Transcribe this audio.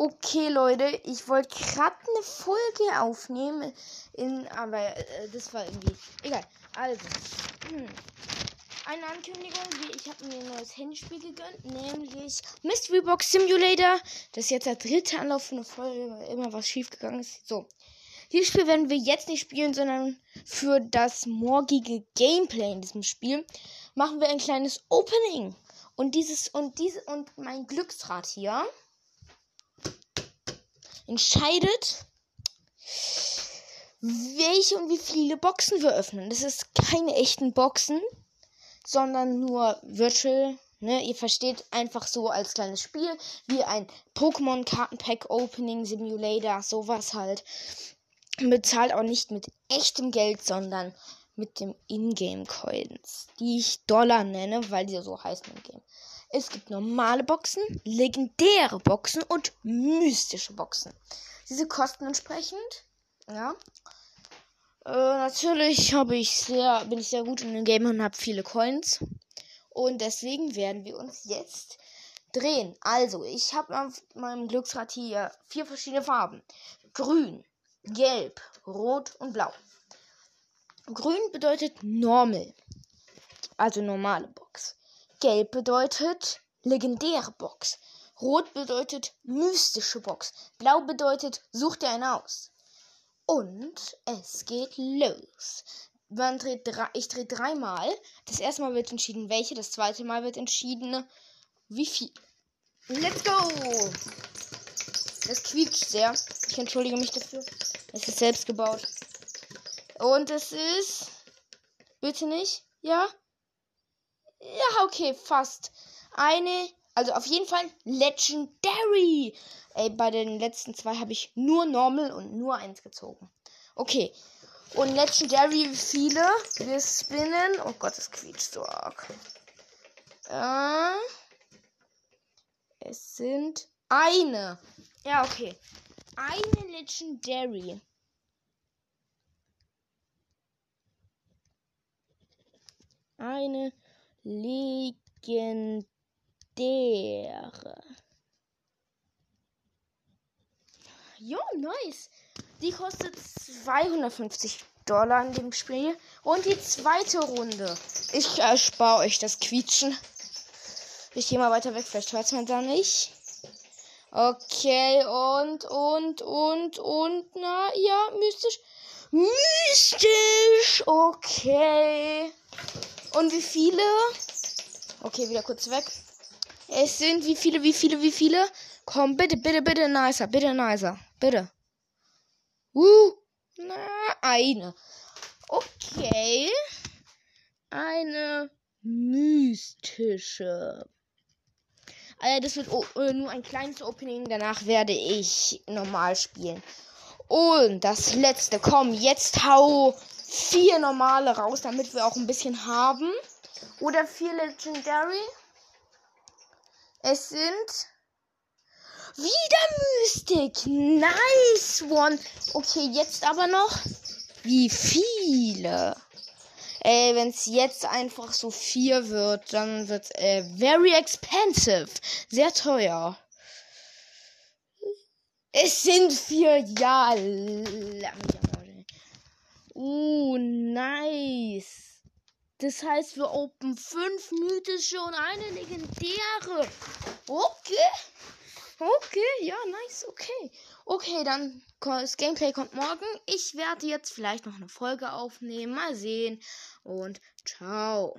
Okay, Leute, ich wollte gerade eine Folge aufnehmen, in, aber äh, das war irgendwie egal. Also, hm. eine Ankündigung, ich habe mir ein neues Handyspiel gegönnt, nämlich Mystery Box Simulator. Das ist jetzt der dritte Anlauf für eine Folge, weil immer was schief gegangen ist. So, dieses Spiel werden wir jetzt nicht spielen, sondern für das morgige Gameplay in diesem Spiel machen wir ein kleines Opening. Und dieses und diese und mein Glücksrad hier entscheidet, welche und wie viele Boxen wir öffnen. Das ist keine echten Boxen, sondern nur Virtual. Ne? Ihr versteht einfach so als kleines Spiel, wie ein Pokémon Kartenpack Opening Simulator, sowas halt. Bezahlt auch nicht mit echtem Geld, sondern mit dem Ingame Coins, die ich Dollar nenne, weil die so heißen im Game. Es gibt normale Boxen, legendäre Boxen und mystische Boxen. Diese kosten entsprechend. Ja. Äh, natürlich habe ich sehr, bin ich sehr gut in dem Game und habe viele Coins. Und deswegen werden wir uns jetzt drehen. Also, ich habe auf meinem Glücksrad hier vier verschiedene Farben. Grün, Gelb, Rot und Blau. Grün bedeutet normal. Also normale Box. Gelb bedeutet legendäre Box. Rot bedeutet mystische Box. Blau bedeutet such dir eine aus. Und es geht los. Man dreht drei, ich drehe dreimal. Das erste Mal wird entschieden, welche. Das zweite Mal wird entschieden, wie viel. Let's go! Es quietscht sehr. Ich entschuldige mich dafür. Es ist selbst gebaut. Und es ist. Bitte nicht? Ja? Ja, okay, fast. Eine, also auf jeden Fall Legendary. Ey, bei den letzten zwei habe ich nur Normal und nur eins gezogen. Okay. Und Legendary, wie viele? Wir spinnen. Oh Gott, es quietscht so arg. Äh, es sind eine. Ja, okay. Eine Legendary. Eine legendäre. Jo, nice. Die kostet 250 Dollar in dem Spiel. Und die zweite Runde. Ich erspare euch das Quietschen. Ich gehe mal weiter weg, vielleicht hört man da nicht. Okay, und, und, und, und, na, ja, mystisch. Mystisch, okay. Und wie viele? Okay, wieder kurz weg. Es sind wie viele, wie viele, wie viele? Komm, bitte, bitte, bitte, nicer, bitte, nicer, bitte. Uh, na, eine. Okay. Eine mystische. Also das wird äh, nur ein kleines Opening. Danach werde ich normal spielen. Und das letzte. Komm, jetzt hau vier normale raus, damit wir auch ein bisschen haben. Oder vier Legendary. Es sind wieder Mystic. Nice one. Okay, jetzt aber noch. Wie viele? Ey, wenn es jetzt einfach so vier wird, dann wird äh, very expensive. Sehr teuer. Es sind vier. Ja. Uh, nice. Das heißt, wir open fünf mythische und eine legendäre. Okay. Okay, ja, nice, okay. Okay, dann das Gameplay kommt morgen. Ich werde jetzt vielleicht noch eine Folge aufnehmen. Mal sehen. Und ciao.